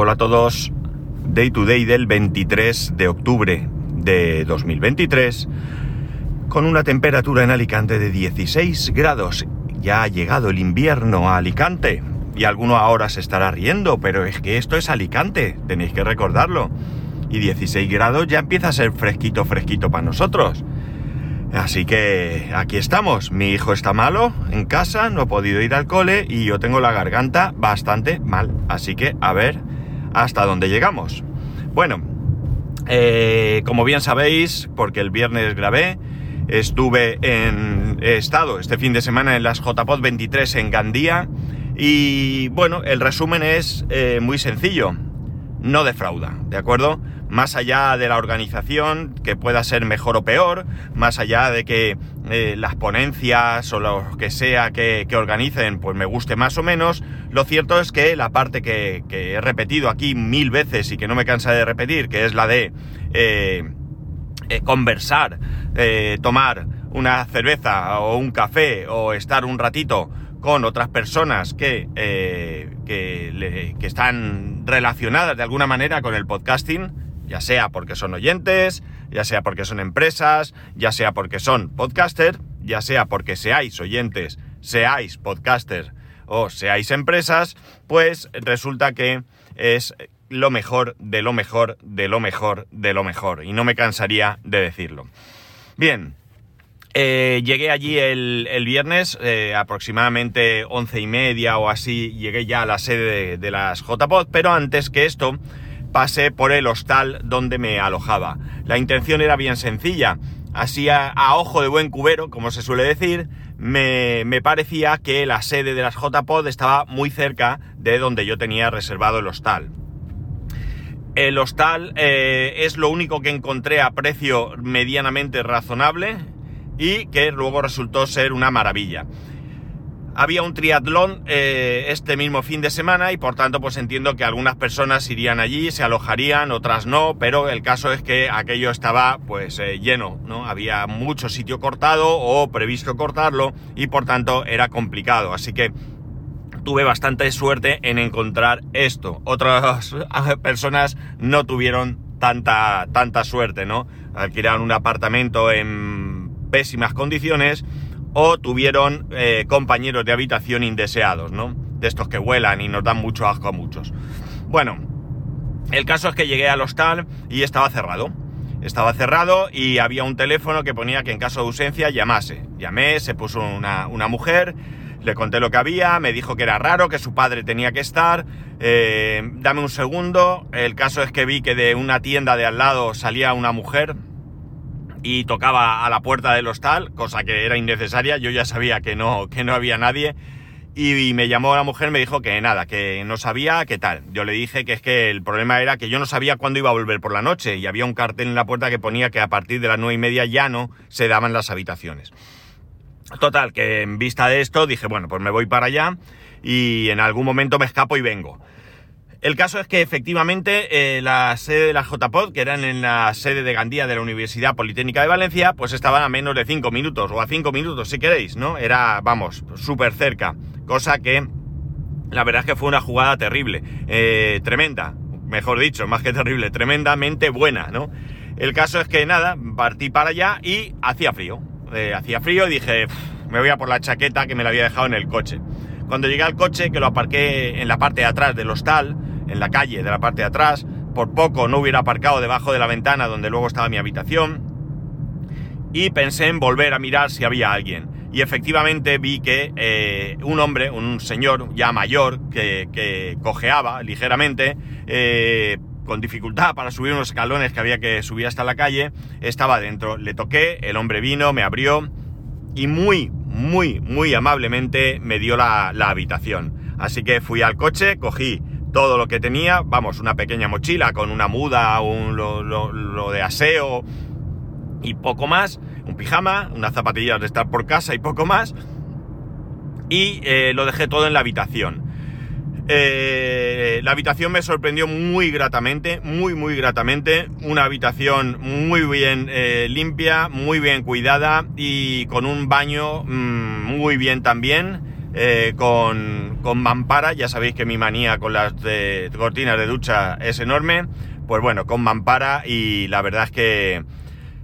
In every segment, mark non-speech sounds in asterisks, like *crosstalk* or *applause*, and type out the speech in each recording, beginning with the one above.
Hola a todos. Day to day del 23 de octubre de 2023 con una temperatura en Alicante de 16 grados. Ya ha llegado el invierno a Alicante y alguno ahora se estará riendo, pero es que esto es Alicante, tenéis que recordarlo. Y 16 grados ya empieza a ser fresquito, fresquito para nosotros. Así que aquí estamos. Mi hijo está malo en casa, no ha podido ir al cole y yo tengo la garganta bastante mal. Así que a ver hasta dónde llegamos. Bueno, eh, como bien sabéis, porque el viernes grabé, estuve en he estado este fin de semana en las JPod 23 en Gandía y bueno, el resumen es eh, muy sencillo. No defrauda, ¿de acuerdo? Más allá de la organización, que pueda ser mejor o peor, más allá de que eh, las ponencias o lo que sea que, organicen, pues me guste más o menos, lo cierto es que la parte que, he repetido aquí mil veces y que no me cansa de repetir, que es la de eh, eh, conversar, tomar una cerveza o un café o estar un ratito con otras personas que, que, que están relacionadas de alguna manera con el podcasting, ya sea porque son oyentes, ya sea porque son empresas, ya sea porque son podcaster, ya sea porque seáis oyentes, seáis podcaster o seáis empresas, pues resulta que es lo mejor de lo mejor de lo mejor de lo mejor. Y no me cansaría de decirlo. Bien, eh, llegué allí el, viernes, eh, aproximadamente once y media o así, llegué ya a la sede de, de las JPod, pero antes que esto, pasé por el hostal donde me alojaba. La intención era bien sencilla. Así a, ojo de buen cubero, como se suele decir, me, parecía que la sede de las JPod estaba muy cerca de donde yo tenía reservado el hostal. El hostal eh, es lo único que encontré a precio medianamente razonable y que luego resultó ser una maravilla había un triatlón eh, este mismo fin de semana y por tanto pues entiendo que algunas personas irían allí, se alojarían, otras no, pero el caso es que aquello estaba pues eh, lleno, ¿no? Había mucho sitio cortado o previsto cortarlo y por tanto era complicado, así que tuve bastante suerte en encontrar esto. Otras *laughs* personas no tuvieron tanta, tanta suerte, ¿no? Alquilaron un apartamento en pésimas condiciones o tuvieron eh, compañeros de habitación indeseados, ¿no? De estos que vuelan y nos dan mucho asco a muchos. Bueno, el caso es que llegué al hostal y estaba cerrado. Estaba cerrado y había un teléfono que ponía que en caso de ausencia llamase. Llamé, se puso una, mujer, le conté lo que había, me dijo que era raro, que su padre tenía que estar. Eh, dame un segundo. El caso es que vi que de una tienda de al lado salía una mujer, y tocaba a la puerta del hostal, cosa que era innecesaria, yo ya sabía que no, que no había nadie, y, me llamó la mujer, me dijo que nada, que no sabía qué tal. Yo le dije que es que el problema era que yo no sabía cuándo iba a volver por la noche, y había un cartel en la puerta que ponía que a partir de las nueve y media ya no se daban las habitaciones. Total, que en vista de esto dije, bueno, pues me voy para allá y en algún momento me escapo y vengo. El caso es que efectivamente eh, la sede de la JPod, que eran en la sede de Gandía de la Universidad Politécnica de Valencia, pues estaban a menos de 5 minutos, o a 5 minutos si queréis, ¿no? Era, vamos, súper cerca. Cosa que la verdad es que fue una jugada terrible, eh, tremenda, mejor dicho, más que terrible, tremendamente buena, ¿no? El caso es que nada, partí para allá y hacía frío. Eh, hacía frío y dije, me voy a por la chaqueta que me la había dejado en el coche. Cuando llegué al coche, que lo aparqué en la parte de atrás del hostal, en la calle de la parte de atrás, por poco no hubiera aparcado debajo de la ventana donde luego estaba mi habitación, y pensé en volver a mirar si había alguien. Y efectivamente vi que eh, un hombre, un señor ya mayor, que, cojeaba ligeramente, eh, con dificultad para subir unos escalones que había que subir hasta la calle, estaba dentro. Le toqué, el hombre vino, me abrió y muy, muy, muy amablemente me dio la, la habitación. Así que fui al coche, cogí todo lo que tenía, vamos, una pequeña mochila con una muda, un, lo, de aseo y poco más, un pijama, unas zapatillas de estar por casa y poco más, y eh, lo dejé todo en la habitación. Eh, la habitación me sorprendió muy gratamente, muy, muy gratamente. Una habitación muy bien eh, limpia, muy bien cuidada y con un baño mm, muy bien también eh, con, con, mampara, ya sabéis que mi manía con las cortinas de ducha es enorme, pues bueno, con mampara y la verdad es que,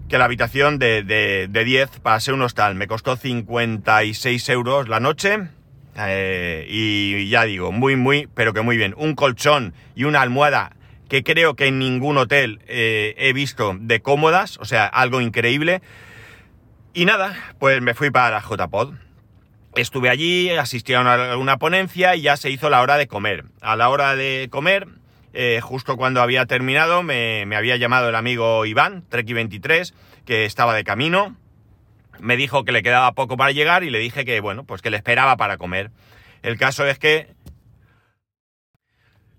que la habitación de, de, de 10 para ser un hostal. Me costó 56 euros la noche eh, y ya digo, muy, muy, pero que muy bien. Un colchón y una almohada que creo que en ningún hotel eh, he visto de cómodas, o sea, algo increíble. Y nada, pues me fui para JPod. Estuve allí, asistí a una, ponencia y ya se hizo la hora de comer. A la hora de comer, eh, justo cuando había terminado, me, me, había llamado el amigo Iván, Treki23, que estaba de camino me dijo que le quedaba poco para llegar y le dije que, bueno, pues que le esperaba para comer. El caso es que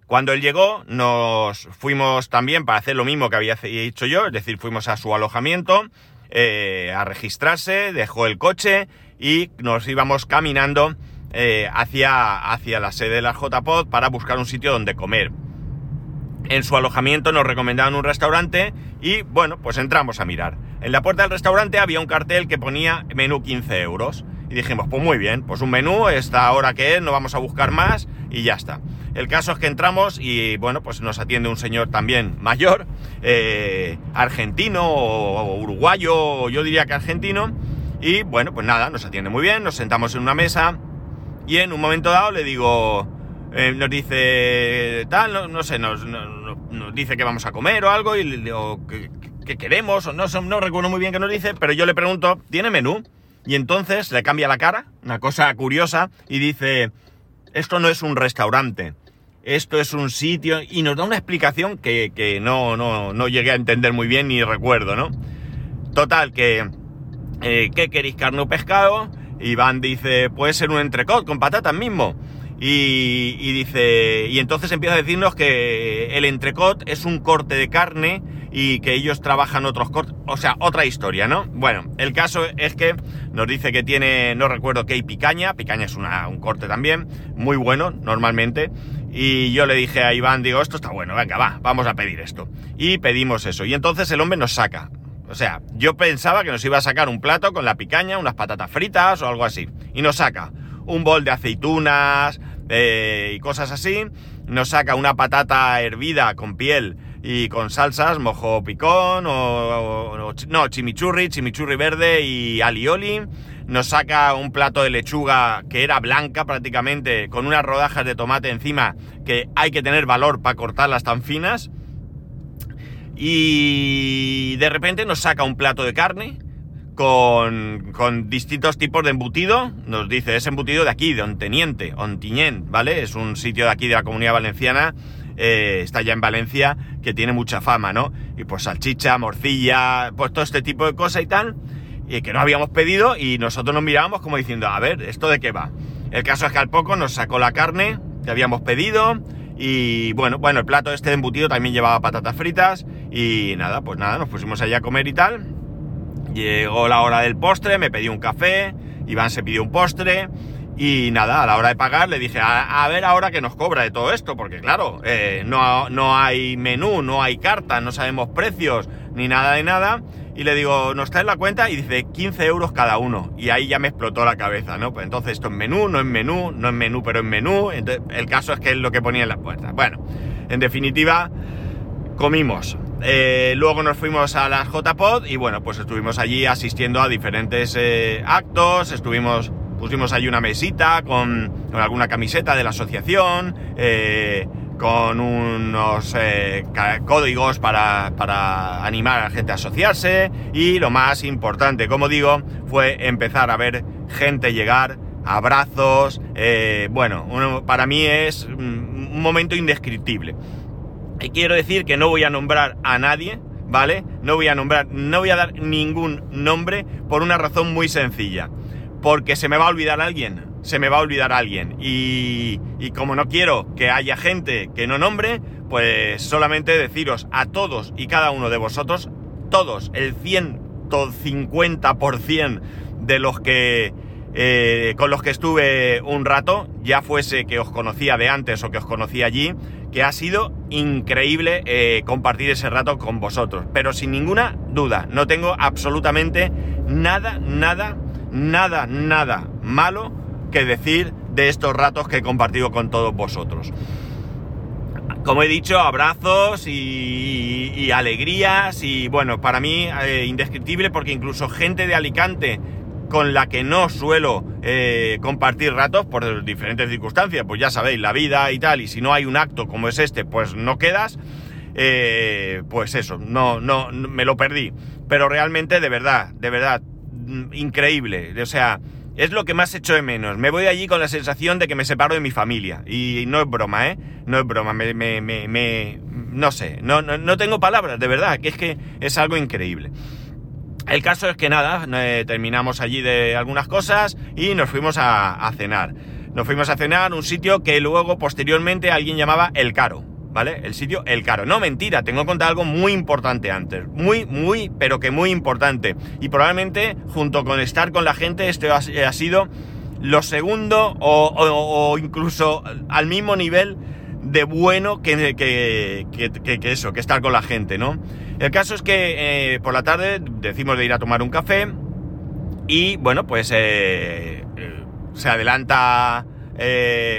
cuando él llegó, nos fuimos también para hacer lo mismo que había dicho yo, es decir, fuimos a su alojamiento eh, a registrarse, dejó el coche y nos íbamos caminando eh, hacia, hacia la sede de la JPod para buscar un sitio donde comer. En su alojamiento nos recomendaban un restaurante y bueno, pues entramos a mirar. En la puerta del restaurante había un cartel que ponía menú 15 euros. Y dijimos, pues muy bien, pues un menú, esta hora que es, no vamos a buscar más y ya está. El caso es que entramos y bueno, pues nos atiende un señor también mayor, eh, argentino o uruguayo, yo diría que argentino. Y bueno, pues nada, nos atiende muy bien, nos sentamos en una mesa y en un momento dado le digo, eh, nos dice tal, no, sé, nos, dice que vamos a comer o algo y digo, que queremos, o no, no recuerdo muy bien qué nos dice, pero yo le pregunto, ¿tiene menú? Y entonces le cambia la cara, una cosa curiosa, y dice, esto no es un restaurante, esto es un sitio, y nos da una explicación que, no, no, no llegué a entender muy bien ni recuerdo, ¿no? Total, que, eh, ¿qué queréis, carne o pescado? Iván dice, puede ser un entrecot con patatas mismo. Y, dice, y entonces empieza a decirnos que el entrecot es un corte de carne y que ellos trabajan otros cortes, o sea, otra historia, ¿no? Bueno, el caso es que nos dice que tiene, no recuerdo qué, hay picaña, picaña es una, un corte también, muy bueno, normalmente, y yo le dije a Iván, digo, esto está bueno, venga, va, vamos a pedir esto. Y pedimos eso, y entonces el hombre nos saca, o sea, yo pensaba que nos iba a sacar un plato con la picaña, unas patatas fritas o algo así, y nos saca un bol de aceitunas eh, y cosas así, nos saca una patata hervida con piel, y con salsas, mojo picón o, no, chimichurri, chimichurri verde y alioli. Nos saca un plato de lechuga que era blanca prácticamente, con unas rodajas de tomate encima que hay que tener valor para cortarlas tan finas. Y de repente nos saca un plato de carne con, distintos tipos de embutido. Nos dice, es embutido de aquí, de Onteniente, Ontiñén, ¿vale? Es un sitio de aquí de la Comunidad Valenciana eh, está ya en Valencia, que tiene mucha fama, ¿no? Y pues salchicha, morcilla, pues todo este tipo de cosas y tal, y que no habíamos pedido y nosotros nos mirábamos como diciendo, a ver, ¿esto de qué va? El caso es que al poco nos sacó la carne que habíamos pedido y bueno, bueno, el plato este de embutido también llevaba patatas fritas y nada, pues nada, nos pusimos allá a comer y tal. Llegó la hora del postre, me pedí un café, Iván se pidió un postre y nada, a la hora de pagar le dije, a, ver ahora que nos cobra de todo esto, porque claro, eh, no, no hay menú, no hay carta, no sabemos precios, ni nada de nada. Y le digo, ¿nos traes la cuenta? Y dice, 15 euros cada uno. Y ahí ya me explotó la cabeza, ¿no? Pues entonces esto es menú, no es menú, no es menú, pero es menú. el caso es que es lo que ponía en la puerta. Bueno, en definitiva, comimos. Eh, luego nos fuimos a la JPod y bueno, pues estuvimos allí asistiendo a diferentes eh, actos, estuvimos pusimos ahí una mesita con, alguna camiseta de la asociación, eh, con unos códigos para, para, animar a la gente a asociarse y lo más importante, como digo, fue empezar a ver gente llegar, abrazos, bueno, para mí es un momento indescriptible. Y quiero decir que no voy a nombrar a nadie, ¿vale? No voy a nombrar, no voy a dar ningún nombre por una razón muy sencilla porque se me va a olvidar alguien, se me va a olvidar alguien. Y, como no quiero que haya gente que no nombre, pues solamente deciros a todos y cada uno de vosotros, todos, el 150% de los que eh, con los que estuve un rato, ya fuese que os conocía de antes o que os conocía allí, que ha sido increíble eh, compartir ese rato con vosotros. Pero sin ninguna duda, no tengo absolutamente nada, nada nada, nada malo que decir de estos ratos que he compartido con todos vosotros. Como he dicho, abrazos y, alegrías y bueno, para mí eh, indescriptible porque incluso gente de Alicante con la que no suelo eh, compartir ratos por diferentes circunstancias, pues ya sabéis, la vida y tal, y si no hay un acto como es este, pues no quedas, eh, pues eso, no, no, me lo perdí. Pero realmente, de verdad, de verdad, mm, increíble. O sea, es lo que más echo de menos. Me voy allí con la sensación de que me separo de mi familia. Y no es broma, ¿eh? No es broma, me, me, me, no sé, no, no, no tengo palabras, de verdad, que es que es algo increíble. El caso es que nada, eh, terminamos allí de algunas cosas y nos fuimos a, cenar. Nos fuimos a cenar un sitio que luego posteriormente alguien llamaba El Caro, ¿vale? El sitio El Caro. No, mentira, tengo que contar algo muy importante antes. Muy, muy, pero que muy importante. Y probablemente junto con estar con la gente esto ha, sido lo segundo o, incluso al mismo nivel de bueno que, que, que, eso, que estar con la gente, ¿no? El caso es que eh, por la tarde decimos de ir a tomar un café y bueno, pues eh, eh, se adelanta...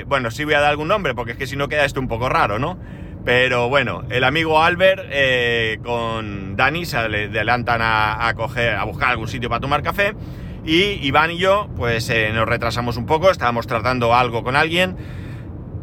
bueno, sí voy a dar algún nombre porque es que si no queda esto un poco raro, ¿no? Pero bueno, el amigo Albert con Dani se adelantan a, a, coger, a buscar algún sitio para tomar café y Iván y yo pues nos retrasamos un poco, estábamos tratando algo con alguien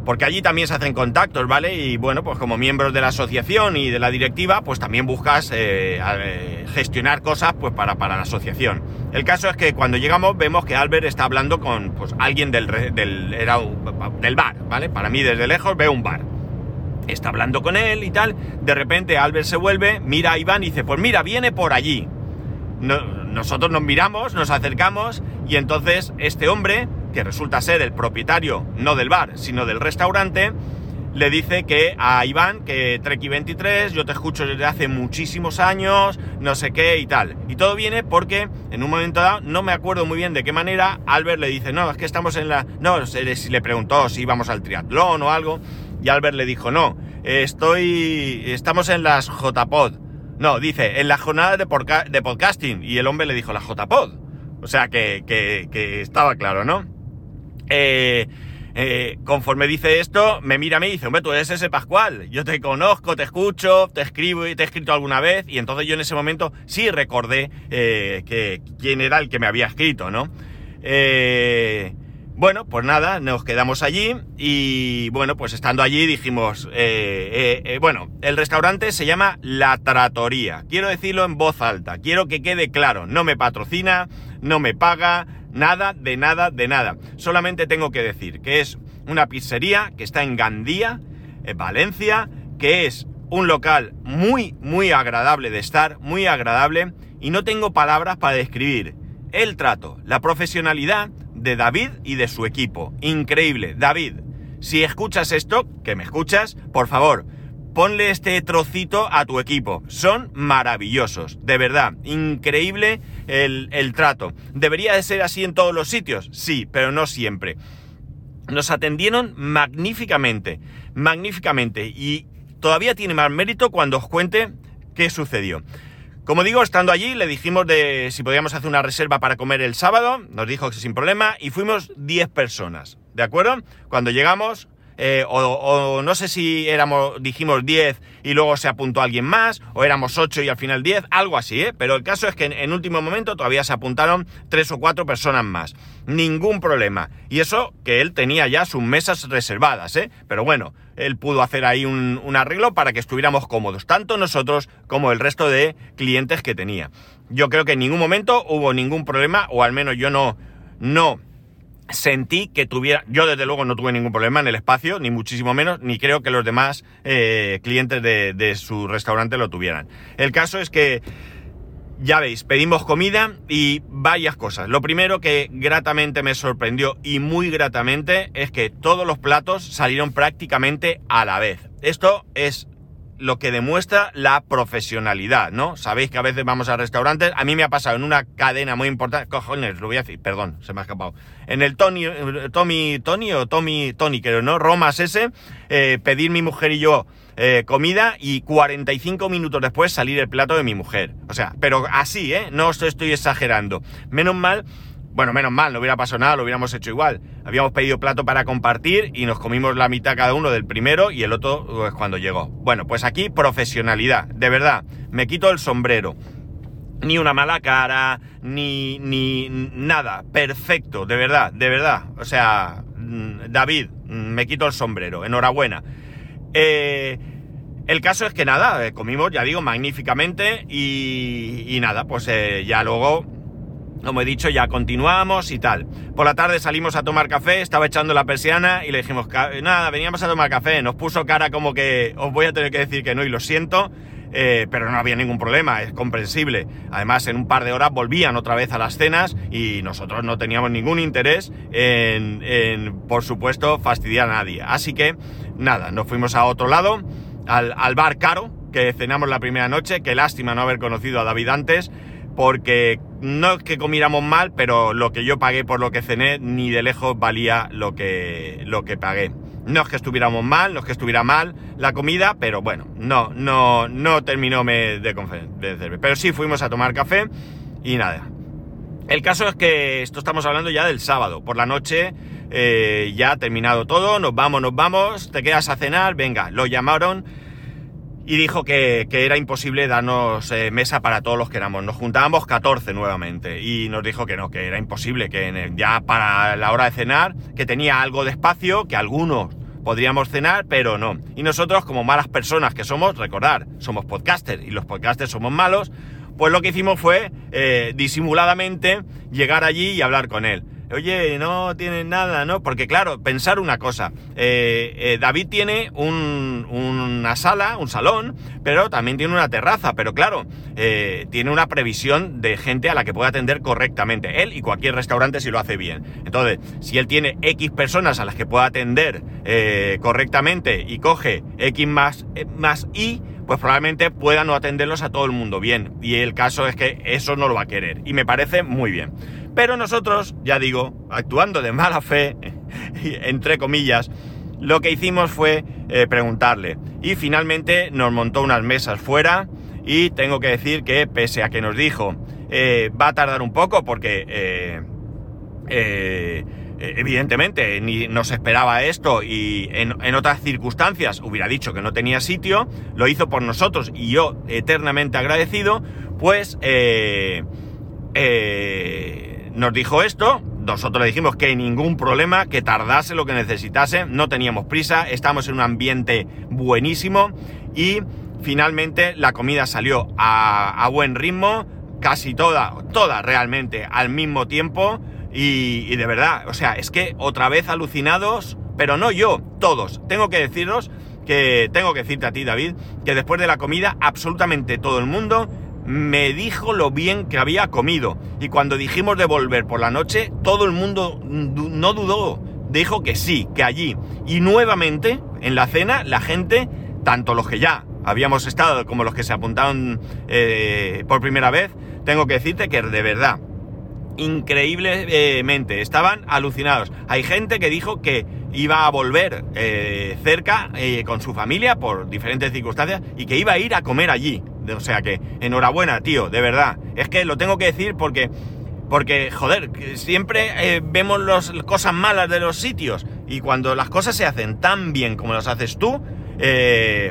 porque allí también se hacen contactos, ¿vale? Y bueno, pues como miembros de la asociación y de la directiva, pues también buscas eh, eh, gestionar cosas pues para, para, la asociación. El caso es que cuando llegamos vemos que Albert está hablando con pues, alguien del, del, del bar, ¿vale? Para mí desde lejos veo un bar. Está hablando con él y tal. De repente Albert se vuelve, mira a Iván y dice, pues mira, viene por allí. nosotros nos miramos, nos acercamos y entonces este hombre que resulta ser el propietario no del bar, sino del restaurante, le dice que a Iván, que Treki 23, yo te escucho desde hace muchísimos años, no sé qué y tal. Y todo viene porque en un momento dado, no me acuerdo muy bien de qué manera, Albert le dice, no, es que estamos en la... No, si le preguntó si íbamos al triatlón o algo, y Albert le dijo, no, estoy... estamos en las JPod. No, dice, en la jornada de, podcasting. Y el hombre le dijo, la JPod. O sea que estaba claro, ¿no? Eh, eh, conforme dice esto, me mira a mí y dice, hombre, tú eres ese Pascual, yo te conozco, te escucho, te escribo y te he escrito alguna vez, y entonces yo en ese momento sí recordé eh, que quién era el que me había escrito, ¿no? bueno, pues nada, nos quedamos allí y bueno, pues estando allí dijimos, bueno, el restaurante se llama La Tratoría, quiero decirlo en voz alta, quiero que quede claro, no me patrocina, no me paga, Nada, de nada, de nada. Solamente tengo que decir que es una pizzería que está en Gandía, en Valencia, que es un local muy, muy agradable de estar, muy agradable, y no tengo palabras para describir el trato, la profesionalidad de David y de su equipo. Increíble. David, si escuchas esto, que me escuchas, por favor, ponle este trocito a tu equipo. Son maravillosos, de verdad, increíble el, trato. ¿Debería de ser así en todos los sitios? Sí, pero no siempre. Nos atendieron magníficamente, magníficamente, y todavía tiene más mérito cuando os cuente qué sucedió. Como digo, estando allí, le dijimos de si podíamos hacer una reserva para comer el sábado, nos dijo que sin problema, y fuimos 10 personas, ¿de acuerdo? Cuando llegamos, eh, o, no sé si éramos, dijimos 10 y luego se apuntó alguien más, o éramos 8 y al final 10, algo así, ¿eh? Pero el caso es que en, último momento todavía se apuntaron 3 o 4 personas más. Ningún problema. Y eso que él tenía ya sus mesas reservadas, ¿eh? Pero bueno, él pudo hacer ahí un, un arreglo para que estuviéramos cómodos, tanto nosotros como el resto de clientes que tenía. Yo creo que en ningún momento hubo ningún problema, o al menos yo no, no sentí que tuviera, yo desde luego no tuve ningún problema en el espacio, ni muchísimo menos, ni creo que los demás eh, clientes de, su restaurante lo tuvieran. El caso es que, ya veis, pedimos comida y varias cosas. Lo primero que gratamente me sorprendió y muy gratamente es que todos los platos salieron prácticamente a la vez. Esto es lo que demuestra la profesionalidad, ¿no? Sabéis que a veces vamos a restaurantes, a mí me ha pasado en una cadena muy importante, cojones, lo voy a decir, perdón, se me ha escapado. En el Tony, Tommy, Tony o Tommy, Tony, creo, ¿no? Romas ese, eh, pedir mi mujer y yo eh, comida y 45 minutos después salir el plato de mi mujer. O sea, pero así, ¿eh? No os estoy exagerando. Menos mal bueno, menos mal, no hubiera pasado nada, lo hubiéramos hecho igual. Habíamos pedido plato para compartir y nos comimos la mitad cada uno del primero y el otro pues, cuando llegó. Bueno, pues aquí profesionalidad, de verdad, me quito el sombrero. Ni una mala cara, ni, ni nada, perfecto, de verdad, de verdad. O sea, mm, David, mm, me quito el sombrero, enhorabuena. Eh, el caso es que nada, eh, comimos, ya digo, magníficamente y, nada, pues eh, ya luego como he dicho, ya continuamos y tal. Por la tarde salimos a tomar café, estaba echando la persiana y le dijimos, nada, veníamos a tomar café. Nos puso cara como que os voy a tener que decir que no y lo siento, eh, pero no había ningún problema, es comprensible. Además, en un par de horas volvían otra vez a las cenas y nosotros no teníamos ningún interés en, por supuesto, fastidiar a nadie. Así que, nada, nos fuimos a otro lado, al, al bar caro, que cenamos la primera noche. Qué lástima no haber conocido a David antes porque no es que comiéramos mal, pero lo que yo pagué por lo que cené ni de lejos valía lo que, lo que pagué. No es que estuviéramos mal, no es que estuviera mal la comida, pero bueno, no, no, no terminó de convencerme. Pero sí fuimos a tomar café y nada. El caso es que esto estamos hablando ya del sábado. Por la noche eh, ya ha terminado todo, nos vamos, nos vamos, te quedas a cenar, venga, lo llamaron y dijo que, era imposible darnos eh, mesa para todos los que éramos. Nos juntábamos 14 nuevamente y nos dijo que no, que era imposible, que ya para la hora de cenar, que tenía algo de espacio, que algunos podríamos cenar, pero no. Y nosotros, como malas personas que somos, recordar, somos podcasters y los podcasters somos malos, pues lo que hicimos fue eh, disimuladamente llegar allí y hablar con él oye, no tienen nada, ¿no? Porque claro, pensar una cosa, eh, eh, David tiene una sala, un salón, pero también tiene una terraza, pero claro, eh, tiene una previsión de gente a la que puede atender correctamente, él y cualquier restaurante si lo hace bien. Entonces, si él tiene X personas a las que pueda atender correctamente y coge X más, más Y, pues probablemente pueda no atenderlos a todo el mundo bien. Y el caso es que eso no lo va a querer. Y me parece muy bien. Pero nosotros, ya digo, actuando de mala fe, *laughs* entre comillas, lo que hicimos fue eh, preguntarle. Y finalmente nos montó unas mesas fuera y tengo que decir que pese a que nos dijo, eh, va a tardar un poco porque... Eh, evidentemente ni nos esperaba esto y en, otras circunstancias hubiera dicho que no tenía sitio, lo hizo por nosotros y yo eternamente agradecido, pues eh, nos dijo esto, nosotros le dijimos que ningún problema, que tardase lo que necesitase, no teníamos prisa, estamos en un ambiente buenísimo y finalmente la comida salió a, buen ritmo, casi toda, toda realmente al mismo tiempo y, y de verdad, o sea, es que otra vez alucinados, pero no yo, todos. Tengo que deciros que, tengo que decirte a ti David, que después de la comida absolutamente todo el mundo me dijo lo bien que había comido. Y cuando dijimos de volver por la noche, todo el mundo no dudó. Dijo que sí, que allí. Y nuevamente, en la cena, la gente, tanto los que ya habíamos estado como los que se apuntaron eh, por primera vez, tengo que decirte que de verdad, increíblemente, estaban alucinados. Hay gente que dijo que iba a volver eh, cerca eh, con su familia por diferentes circunstancias y que iba a ir a comer allí. O sea que, enhorabuena, tío, de verdad. Es que lo tengo que decir porque, porque joder, siempre eh, vemos las cosas malas de los sitios y cuando las cosas se hacen tan bien como las haces tú,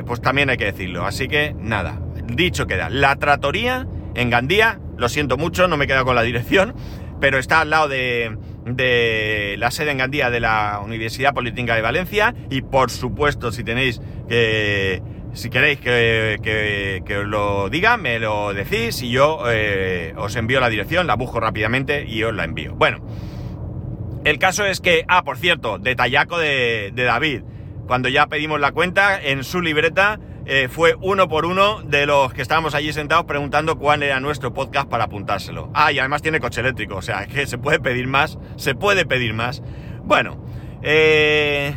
pues también hay que decirlo. Así que, nada, dicho queda. La tratoría en Gandía, lo siento mucho, no me he quedado con la dirección, pero está al lado de, de la sede en Gandía de la Universidad Política de Valencia y por supuesto si tenéis que si queréis que, os lo diga me lo decís y yo eh, os envío la dirección la busco rápidamente y os la envío bueno el caso es que ah por cierto detallaco de, de David cuando ya pedimos la cuenta en su libreta eh, fue uno por uno de los que estábamos allí sentados preguntando cuál era nuestro podcast para apuntárselo. Ah, y además tiene coche eléctrico, o sea, que se puede pedir más, se puede pedir más. Bueno, eh,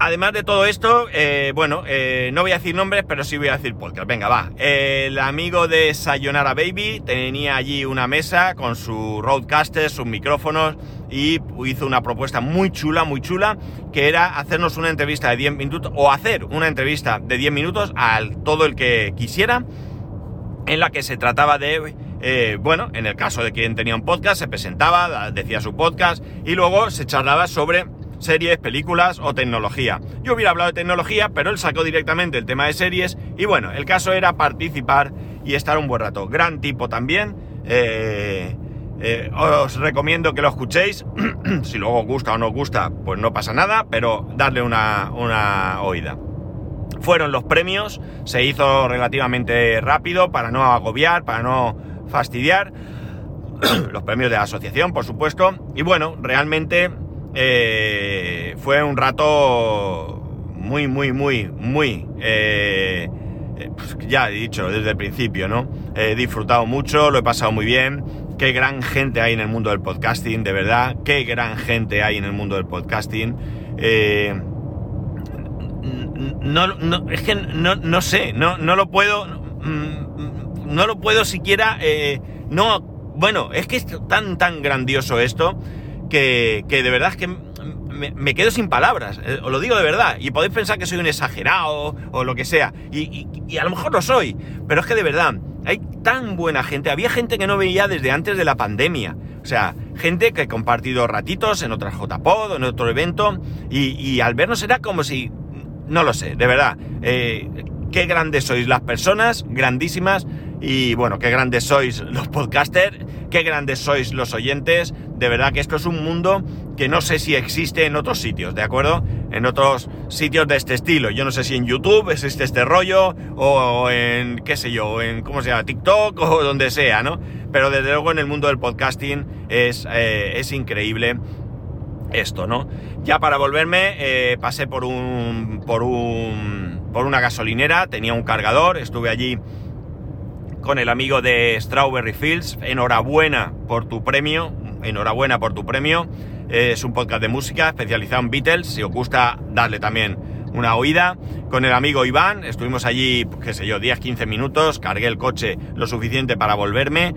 además de todo esto, eh, bueno, no voy a decir nombres, pero sí voy a decir podcast. Venga, va. el amigo de Sayonara Baby tenía allí una mesa con su roadcaster, sus micrófonos y hizo una propuesta muy chula, muy chula, que era hacernos una entrevista de 10 minutos o hacer una entrevista de 10 minutos a todo el que quisiera, en la que se trataba de eh, bueno, en el caso de quien tenía un podcast, se presentaba, decía su podcast y luego se charlaba sobre series, películas o tecnología. Yo hubiera hablado de tecnología, pero él sacó directamente el tema de series y bueno, el caso era participar y estar un buen rato. Gran tipo también. Eh, eh, os recomiendo que lo escuchéis. *clears throat* si luego os gusta o no os gusta, pues no pasa nada, pero darle una, una oída. Fueron los premios, se hizo relativamente rápido para no agobiar, para no fastidiar. *clears throat* los premios de la asociación, por supuesto. Y bueno, realmente eh, fue un rato muy, muy, muy, muy... Eh, eh, pues ya he dicho desde el principio, ¿no? He disfrutado mucho, lo he pasado muy bien. Qué gran gente hay en el mundo del podcasting, de verdad. Qué gran gente hay en el mundo del podcasting. no, es que no, sé, no, no lo puedo. No, lo puedo siquiera. no, bueno, es que es tan, tan grandioso esto que, de verdad es que me, quedo sin palabras, eh, os lo digo de verdad, y podéis pensar que soy un exagerado o lo que sea, y, a lo mejor lo soy, pero es que de verdad, hay tan buena gente, había gente que no veía desde antes de la pandemia, o sea, gente que ha compartido ratitos en otras JPod en otro evento, y, al vernos era como si, no lo sé, de verdad, eh, qué grandes sois las personas, grandísimas, y bueno, qué grandes sois los podcasters, qué grandes sois los oyentes. De verdad que esto es un mundo que no sé si existe en otros sitios, ¿de acuerdo? En otros sitios de este estilo. Yo no sé si en YouTube existe este rollo, o en, qué sé yo, en, ¿cómo se llama? TikTok o donde sea, ¿no? Pero desde luego en el mundo del podcasting es, eh, es increíble esto, ¿no? Ya para volverme, eh, pasé por un, por un, por una gasolinera, tenía un cargador, estuve allí con el amigo de Strawberry Fields. Enhorabuena por tu premio. Enhorabuena por tu premio. Es un podcast de música especializado en Beatles. Si os gusta, darle también una oída. Con el amigo Iván, estuvimos allí, qué sé yo, 10-15 minutos. Cargué el coche lo suficiente para volverme.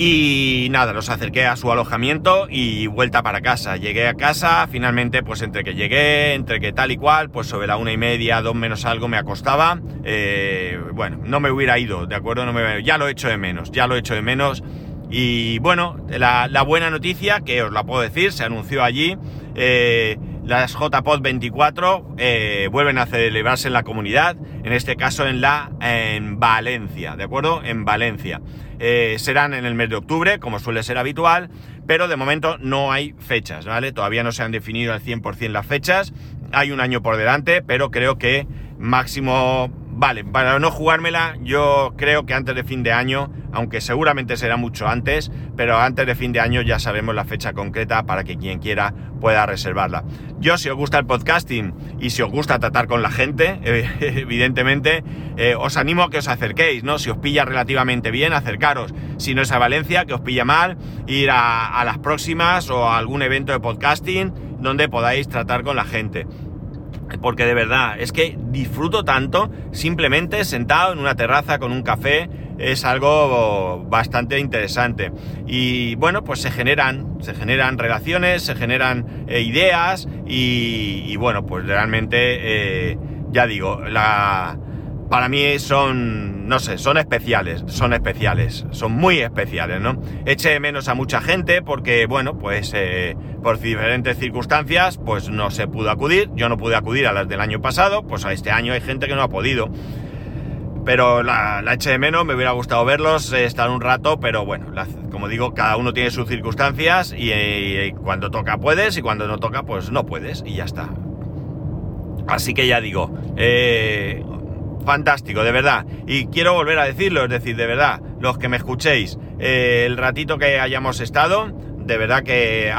Y nada, los acerqué a su alojamiento y vuelta para casa. Llegué a casa, finalmente, pues entre que llegué, entre que tal y cual, pues sobre la una y media, dos menos algo me acostaba. Eh, bueno, no me hubiera ido, ¿de acuerdo? No me, ya lo he hecho de menos, ya lo he hecho de menos. Y bueno, la, buena noticia, que os la puedo decir, se anunció allí. Eh, las JPod 24 eh, vuelven a celebrarse en la comunidad, en este caso en la en Valencia, ¿de acuerdo? En Valencia. Eh, serán en el mes de octubre, como suele ser habitual, pero de momento no hay fechas, ¿vale? Todavía no se han definido al 100% las fechas, hay un año por delante, pero creo que máximo Vale, para no jugármela, yo creo que antes de fin de año, aunque seguramente será mucho antes, pero antes de fin de año ya sabemos la fecha concreta para que quien quiera pueda reservarla. Yo, si os gusta el podcasting y si os gusta tratar con la gente, *laughs* evidentemente, eh, os animo a que os acerquéis, ¿no? Si os pilla relativamente bien, acercaros. Si no es a Valencia, que os pilla mal, ir a, a las próximas o a algún evento de podcasting donde podáis tratar con la gente porque de verdad es que disfruto tanto simplemente sentado en una terraza con un café es algo bastante interesante. Y bueno pues se generan se generan relaciones se generan eh, ideas y, bueno pues realmente eh, ya digo la para mí son, no sé, son especiales, son especiales, son muy especiales, ¿no? Eché menos a mucha gente porque, bueno, pues eh, por diferentes circunstancias, pues no se pudo acudir, yo no pude acudir a las del año pasado, pues a este año hay gente que no ha podido. Pero la, eché de menos, me hubiera gustado verlos, eh, estar un rato, pero bueno, como digo, cada uno tiene sus circunstancias y, y cuando toca puedes y cuando no toca pues no puedes y ya está. Así que ya digo, eh, fantástico, de verdad. Y quiero volver a decirlo, es decir, de verdad, los que me escuchéis, eh, el ratito que hayamos estado, de verdad que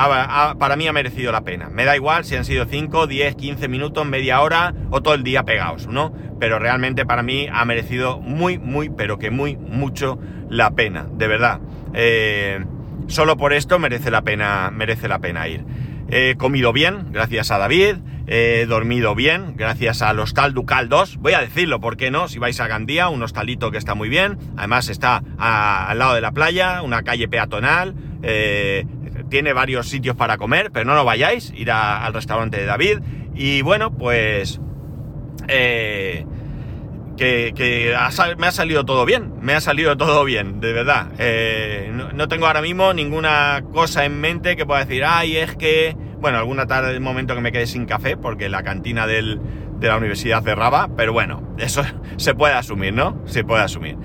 para mí ha merecido la pena. Me da igual si han sido 5, 10, 15 minutos, media hora o todo el día pegados, ¿no? Pero realmente para mí ha merecido muy, muy, pero que muy, mucho la pena, de verdad. Eh, solo por esto merece la pena, merece la pena ir. He comido bien, gracias a David he dormido bien, gracias al Hostal Ducal 2. Voy a decirlo, ¿por qué no? Si vais a Gandía, un hostalito que está muy bien. Además está al lado de la playa, una calle peatonal. Eh, tiene varios sitios para comer, pero no lo vayáis, ir al restaurante de David. Y bueno, pues... Eh, que, me ha salido todo bien, me ha salido todo bien, de verdad. Eh, no, tengo ahora mismo ninguna cosa en mente que pueda decir, ay, es que, bueno, alguna tarde, un momento que me quedé sin café porque la cantina de la universidad cerraba, pero bueno, eso *laughs* se puede asumir, ¿no? Se puede asumir.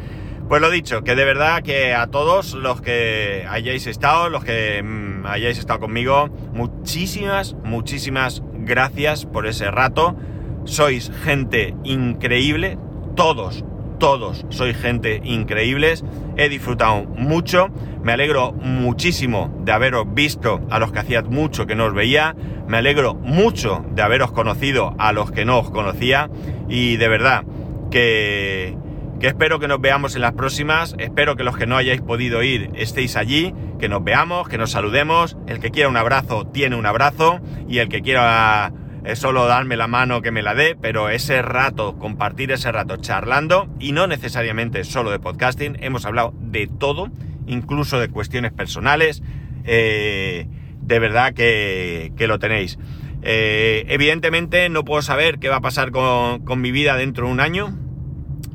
Pues lo dicho, que de verdad que a todos los que hayáis estado, los que mm, hayáis estado conmigo, muchísimas, muchísimas gracias por ese rato. Sois gente increíble, todos, todos sois gente increíbles. He disfrutado mucho. Me alegro muchísimo de haberos visto a los que hacía mucho que no os veía. Me alegro mucho de haberos conocido a los que no os conocía. Y de verdad que, que espero que nos veamos en las próximas. Espero que los que no hayáis podido ir estéis allí. Que nos veamos, que nos saludemos. El que quiera un abrazo tiene un abrazo. Y el que quiera es solo darme la mano que me la dé, pero ese rato, compartir ese rato charlando, y no necesariamente solo de podcasting, hemos hablado de todo, incluso de cuestiones personales, eh, de verdad que, lo tenéis. Eh, evidentemente no puedo saber qué va a pasar con, mi vida dentro de un año,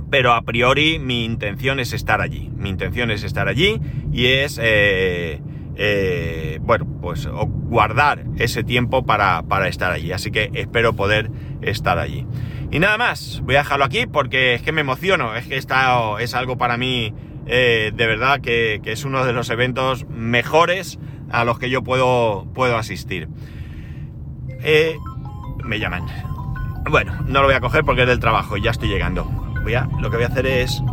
pero a priori mi intención es estar allí. Mi intención es estar allí y es... Eh, eh, bueno, pues guardar ese tiempo para, estar allí. Así que espero poder estar allí. Y nada más, voy a dejarlo aquí porque es que me emociono, es que esta es algo para mí eh, de verdad que, es uno de los eventos mejores a los que yo puedo, puedo asistir. Eh, me llaman. Bueno, no lo voy a coger porque es del trabajo ya estoy llegando. Voy a, lo que voy a hacer es...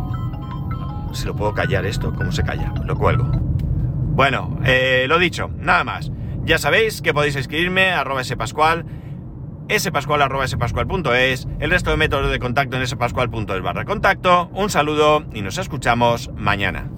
Si lo puedo callar esto, ¿cómo se calla? Lo cuelgo. Bueno, eh, lo dicho, nada más. Ya sabéis que podéis escribirme a arroba spascual, spascual arroba spascual.es, el resto de métodos de contacto en spascual.es barra contacto. Un saludo y nos escuchamos mañana.